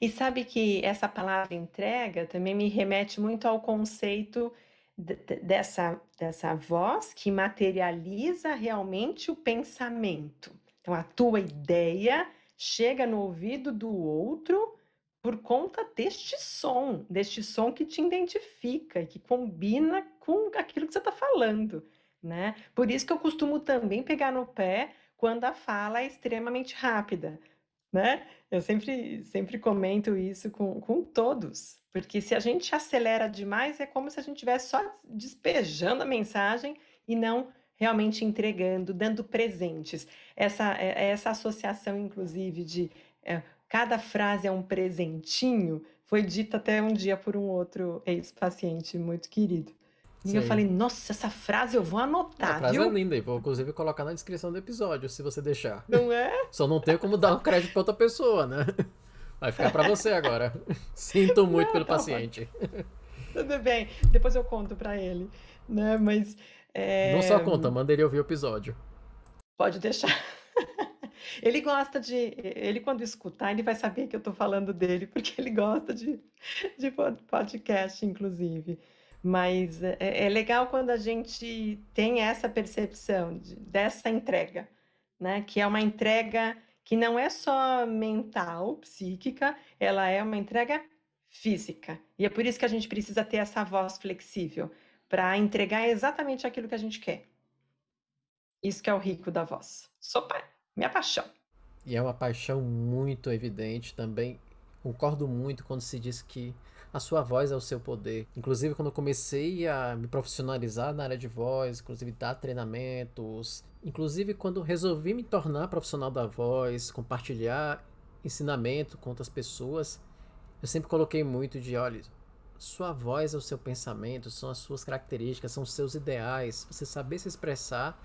E sabe que essa palavra entrega também me remete muito ao conceito dessa, dessa voz que materializa realmente o pensamento. Então, a tua ideia chega no ouvido do outro por conta deste som, deste som que te identifica, que combina com aquilo que você está falando, né? Por isso que eu costumo também pegar no pé quando a fala é extremamente rápida, né? Eu sempre, sempre comento isso com, com todos, porque se a gente acelera demais, é como se a gente estivesse só despejando a mensagem e não realmente entregando, dando presentes. Essa, é, essa associação, inclusive, de é, cada frase é um presentinho, foi dita até um dia por um outro ex-paciente muito querido. E Sim. eu falei, nossa, essa frase eu vou anotar, A frase viu? é linda e vou inclusive colocar na descrição do episódio, se você deixar. Não é? [LAUGHS] Só não tenho como dar um crédito pra outra pessoa, né? Vai ficar para você agora. [LAUGHS] Sinto muito não, pelo tá paciente. Tudo bem, depois eu conto para ele. né? Mas. É... Não só conta, manda ele ouvir o episódio. Pode deixar. [LAUGHS] Ele gosta de. Ele, quando escutar, ele vai saber que eu estou falando dele, porque ele gosta de, de podcast, inclusive. Mas é, é legal quando a gente tem essa percepção de, dessa entrega, né? Que é uma entrega que não é só mental, psíquica, ela é uma entrega física. E é por isso que a gente precisa ter essa voz flexível para entregar exatamente aquilo que a gente quer. Isso que é o rico da voz. Sopa, minha paixão. E é uma paixão muito evidente também. Concordo muito quando se diz que a sua voz é o seu poder. Inclusive, quando eu comecei a me profissionalizar na área de voz, inclusive dar treinamentos, inclusive quando resolvi me tornar profissional da voz, compartilhar ensinamento com outras pessoas, eu sempre coloquei muito de, olha, sua voz é o seu pensamento, são as suas características, são os seus ideais. Você saber se expressar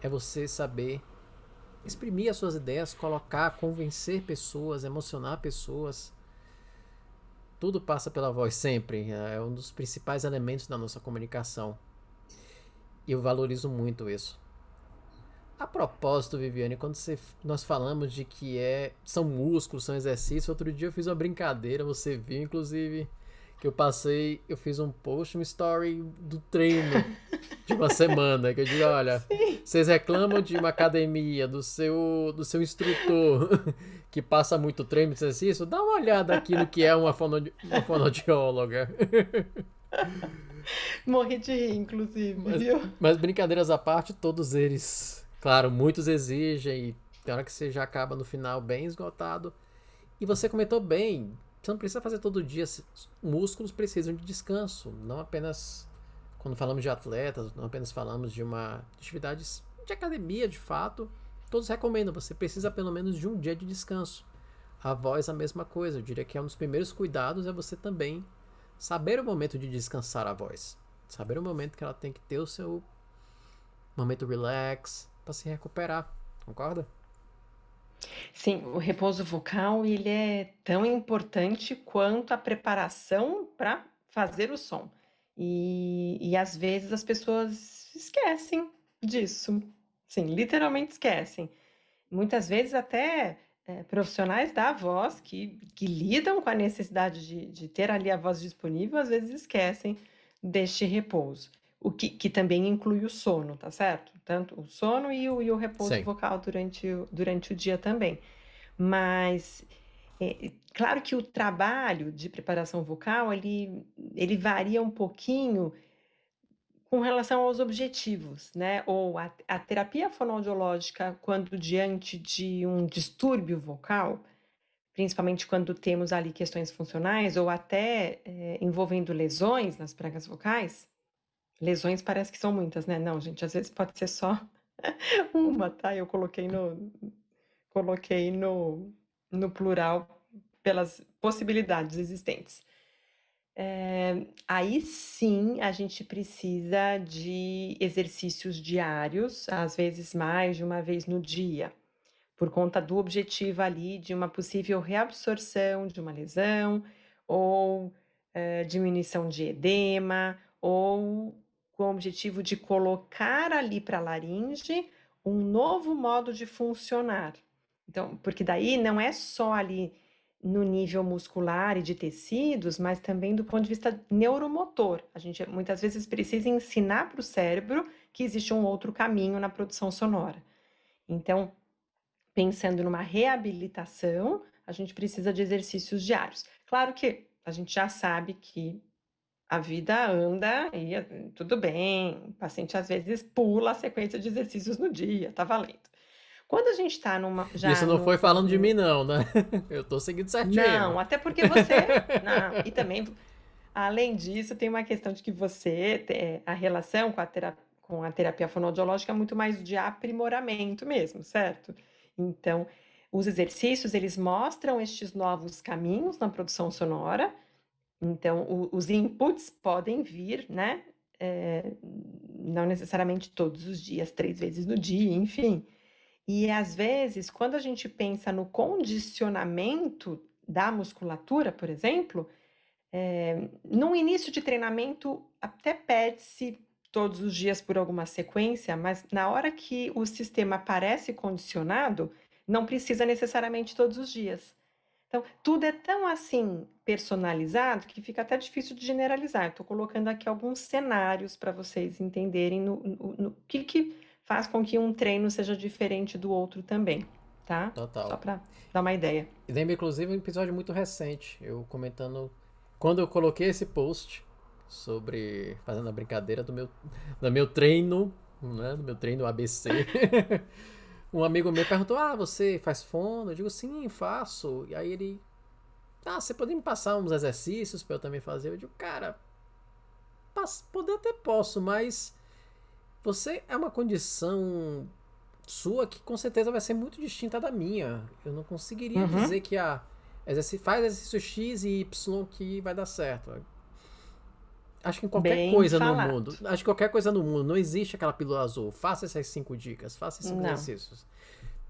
é você saber exprimir as suas ideias, colocar, convencer pessoas, emocionar pessoas. Tudo passa pela voz sempre. É um dos principais elementos da nossa comunicação. E eu valorizo muito isso. A propósito, Viviane, quando você, nós falamos de que é são músculos, são exercícios, outro dia eu fiz uma brincadeira, você viu, inclusive, que eu passei, eu fiz um post, um story do treino de uma semana, que eu digo, olha, Sim. vocês reclamam de uma academia, do seu, do seu instrutor, [LAUGHS] que passa muito treino de exercício, dá uma olhada aqui no que é uma, fonodi uma fonodióloga. [LAUGHS] Morri de rir, inclusive, mas, viu? Mas brincadeiras à parte, todos eles, claro, muitos exigem e tem hora que você já acaba no final bem esgotado. E você comentou bem, você não precisa fazer todo dia. Músculos precisam de descanso, não apenas quando falamos de atletas, não apenas falamos de uma atividade de academia, de fato. Todos recomendam, você precisa pelo menos de um dia de descanso. A voz a mesma coisa, eu diria que é um dos primeiros cuidados é você também saber o momento de descansar a voz. Saber o momento que ela tem que ter o seu momento relax para se recuperar. Concorda? Sim, o repouso vocal ele é tão importante quanto a preparação para fazer o som. E, e às vezes as pessoas esquecem disso. Sim, literalmente esquecem. Muitas vezes até é, profissionais da voz que, que lidam com a necessidade de, de ter ali a voz disponível, às vezes esquecem deste repouso. O que, que também inclui o sono, tá certo? Tanto o sono e o, e o repouso Sim. vocal durante, durante o dia também. Mas é, claro que o trabalho de preparação vocal ele, ele varia um pouquinho com relação aos objetivos, né? Ou a, a terapia fonoaudiológica, quando diante de um distúrbio vocal, principalmente quando temos ali questões funcionais ou até é, envolvendo lesões nas pregas vocais, Lesões parece que são muitas, né? Não, gente, às vezes pode ser só [LAUGHS] uma, tá? Eu coloquei no coloquei no, no plural pelas possibilidades existentes. É, aí sim a gente precisa de exercícios diários, às vezes mais de uma vez no dia, por conta do objetivo ali de uma possível reabsorção de uma lesão, ou é, diminuição de edema, ou com o objetivo de colocar ali para a laringe um novo modo de funcionar. Então, porque daí não é só ali no nível muscular e de tecidos, mas também do ponto de vista neuromotor. A gente muitas vezes precisa ensinar para o cérebro que existe um outro caminho na produção sonora. Então, pensando numa reabilitação, a gente precisa de exercícios diários. Claro que a gente já sabe que a vida anda e eh, tudo bem, o paciente às vezes pula a sequência de exercícios no dia, tá valendo. Quando a gente tá numa. [LAUGHS] Já Isso não no, foi falando de mim, não, né? [LAUGHS] Eu tô seguindo certinho. Não, até porque você. não, e também, além disso, tem uma questão de que você. Eh, a relação com a terapia, com a terapia fonoaudiológica é muito mais de aprimoramento mesmo, certo? Então, os exercícios, eles mostram estes novos caminhos na produção sonora então, o, os inputs podem vir, né? É, não necessariamente todos os dias, três vezes no dia, enfim. E às vezes, quando a gente pensa no condicionamento da musculatura, por exemplo, é, no início de treinamento até pede-se todos os dias por alguma sequência, mas na hora que o sistema aparece condicionado, não precisa necessariamente todos os dias. Então, tudo é tão assim personalizado que fica até difícil de generalizar. Estou colocando aqui alguns cenários para vocês entenderem no, no, no que, que faz com que um treino seja diferente do outro também, tá? Total. Só para dar uma ideia. E lembra, inclusive, um episódio muito recente, eu comentando. Quando eu coloquei esse post sobre. fazendo a brincadeira do meu, do meu treino, né? Do meu treino ABC. [LAUGHS] um amigo meu perguntou: Ah, você faz fono? Eu digo: Sim, faço. E aí ele: Ah, você pode me passar uns exercícios para eu também fazer? Eu digo: Cara, poder até posso, mas você é uma condição sua que com certeza vai ser muito distinta da minha. Eu não conseguiria uhum. dizer que a ah, exercício, faz exercício X e Y que vai dar certo. Acho que em qualquer Bem coisa falado. no mundo. Acho que qualquer coisa no mundo. Não existe aquela pílula azul. Faça essas cinco dicas, faça esses exercícios.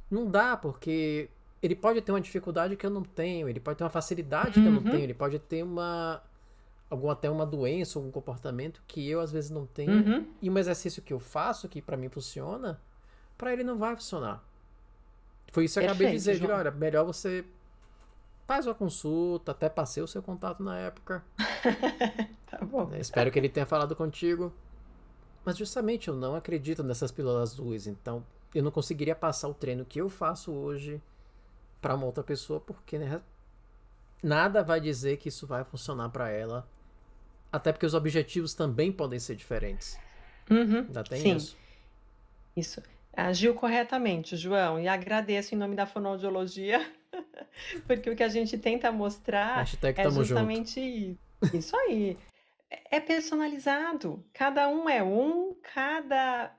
Não dá, porque ele pode ter uma dificuldade que eu não tenho, ele pode ter uma facilidade uhum. que eu não uhum. tenho, ele pode ter uma. Algum, até uma doença, algum comportamento que eu às vezes não tenho. Uhum. E um exercício que eu faço, que para mim funciona, para ele não vai funcionar. Foi isso que eu acabei de dizer. João. olha, melhor você faz uma consulta, até passei o seu contato na época. [LAUGHS] tá bom. É, espero que ele tenha falado contigo. Mas justamente eu não acredito nessas pílulas azuis, então eu não conseguiria passar o treino que eu faço hoje para uma outra pessoa, porque né, nada vai dizer que isso vai funcionar para ela. Até porque os objetivos também podem ser diferentes. Uhum, Ainda tem sim. isso. Isso. Agiu corretamente, João, e agradeço em nome da fonoaudiologia [LAUGHS] Porque o que a gente tenta mostrar é justamente junto. isso aí. É personalizado. Cada um é um, cada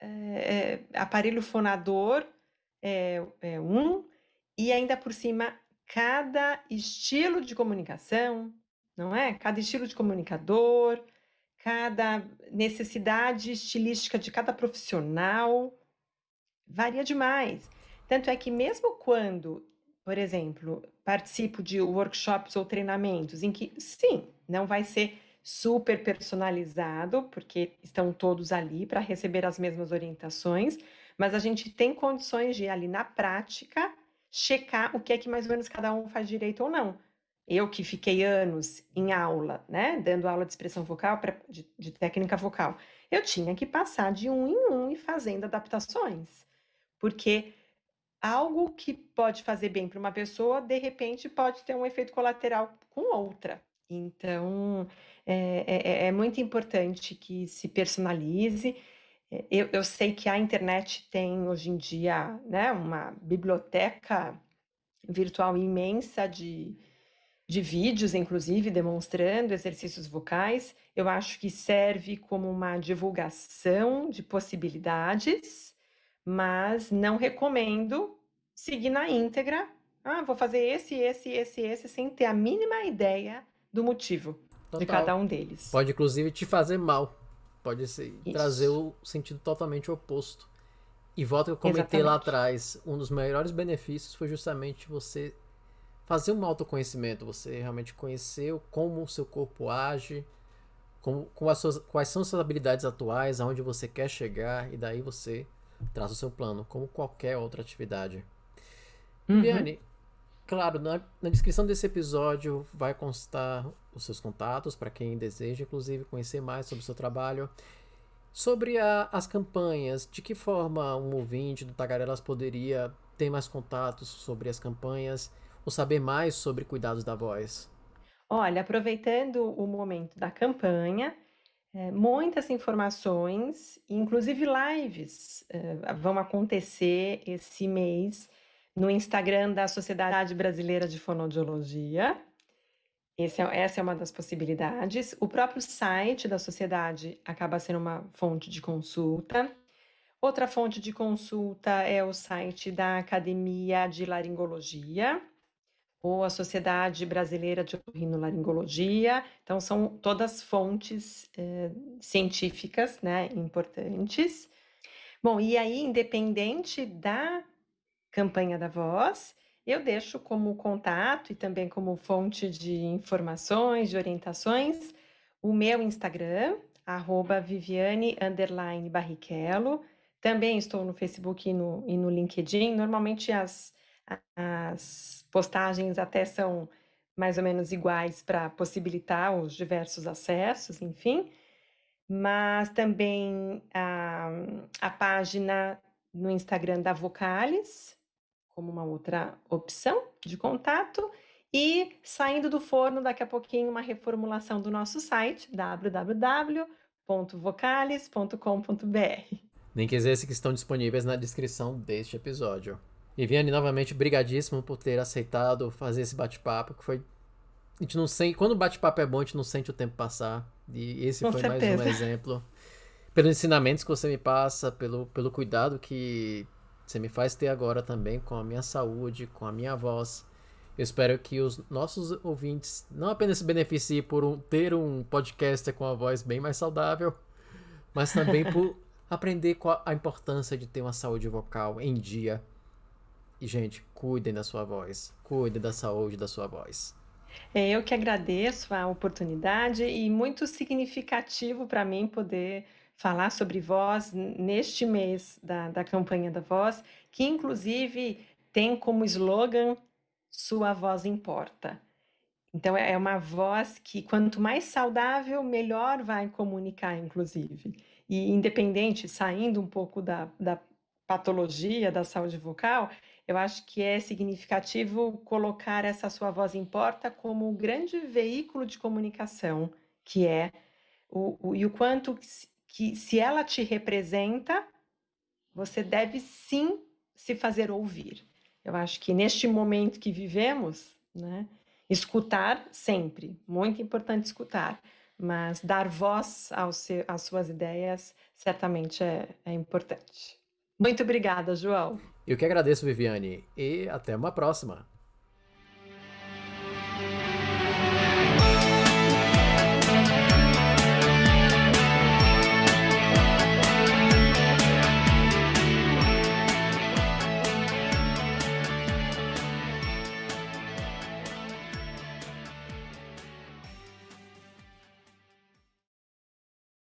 é, é, aparelho fonador é, é um, e ainda por cima, cada estilo de comunicação, não é? Cada estilo de comunicador, cada necessidade estilística de cada profissional varia demais. Tanto é que mesmo quando por exemplo, participo de workshops ou treinamentos em que, sim, não vai ser super personalizado, porque estão todos ali para receber as mesmas orientações, mas a gente tem condições de ali na prática checar o que é que mais ou menos cada um faz direito ou não. Eu que fiquei anos em aula, né, dando aula de expressão vocal, de, de técnica vocal, eu tinha que passar de um em um e fazendo adaptações, porque algo que pode fazer bem para uma pessoa, de repente pode ter um efeito colateral com outra. Então, é, é, é muito importante que se personalize. Eu, eu, sei que a internet tem hoje em dia né, uma biblioteca virtual imensa de, de vídeos, inclusive, demonstrando exercícios vocais. Eu acho que serve como uma divulgação de possibilidades mas não recomendo seguir na íntegra. Ah, vou fazer esse, esse, esse, esse, sem ter a mínima ideia do motivo Total. de cada um deles. Pode, inclusive, te fazer mal. Pode ser, trazer o sentido totalmente oposto. E volta que eu comentei Exatamente. lá atrás, um dos maiores benefícios foi justamente você fazer um autoconhecimento, você realmente conhecer como o seu corpo age, como, com as suas, quais são suas habilidades atuais, aonde você quer chegar, e daí você traz o seu plano, como qualquer outra atividade. Uhum. Liane, claro, na, na, descrição desse episódio vai constar os seus contatos para quem deseja, inclusive, conhecer mais sobre o seu trabalho. Sobre a, as campanhas, de que forma um ouvinte do Tagarelas poderia ter mais contatos sobre as campanhas ou saber mais sobre cuidados da voz? Olha, aproveitando o momento da campanha, é, muitas informações, inclusive lives, é, vão acontecer esse mês no Instagram da Sociedade Brasileira de Fonoaudiologia. É, essa é uma das possibilidades. O próprio site da sociedade acaba sendo uma fonte de consulta. Outra fonte de consulta é o site da Academia de Laringologia, ou a Sociedade Brasileira de Otorrinolaringologia. Então, são todas fontes eh, científicas né, importantes. Bom, e aí, independente da campanha da voz, eu deixo como contato e também como fonte de informações, de orientações, o meu Instagram, arroba Viviane Barrichello. Também estou no Facebook e no, e no LinkedIn. Normalmente as, as postagens até são mais ou menos iguais para possibilitar os diversos acessos, enfim. Mas também a, a página no Instagram da Vocales, como uma outra opção de contato. E saindo do forno, daqui a pouquinho, uma reformulação do nosso site, www.vocales.com.br. Links esses que estão disponíveis na descrição deste episódio. E Viane, novamente, brigadíssimo por ter aceitado fazer esse bate-papo, que foi... A gente não sente... Quando o bate-papo é bom, a gente não sente o tempo passar. E esse Com foi certeza. mais um exemplo. Pelos ensinamentos que você me passa, pelo, pelo cuidado que você me faz ter agora também com a minha saúde, com a minha voz. Eu espero que os nossos ouvintes não apenas se beneficiem por um, ter um podcaster com a voz bem mais saudável, mas também [LAUGHS] por aprender qual a importância de ter uma saúde vocal em dia. E, gente, cuidem da sua voz. Cuidem da saúde da sua voz. É, eu que agradeço a oportunidade e muito significativo para mim poder falar sobre voz neste mês da, da campanha da voz, que inclusive tem como slogan sua voz importa. Então, é uma voz que, quanto mais saudável, melhor vai comunicar, inclusive. E, independente, saindo um pouco da, da patologia da saúde vocal, eu acho que é significativo colocar essa sua voz importa como um grande veículo de comunicação, que é o, o, e o quanto que, se ela te representa, você deve sim se fazer ouvir. Eu acho que neste momento que vivemos, né, escutar sempre, muito importante escutar, mas dar voz seu, às suas ideias certamente é, é importante. Muito obrigada, João. Eu que agradeço, Viviane, e até uma próxima.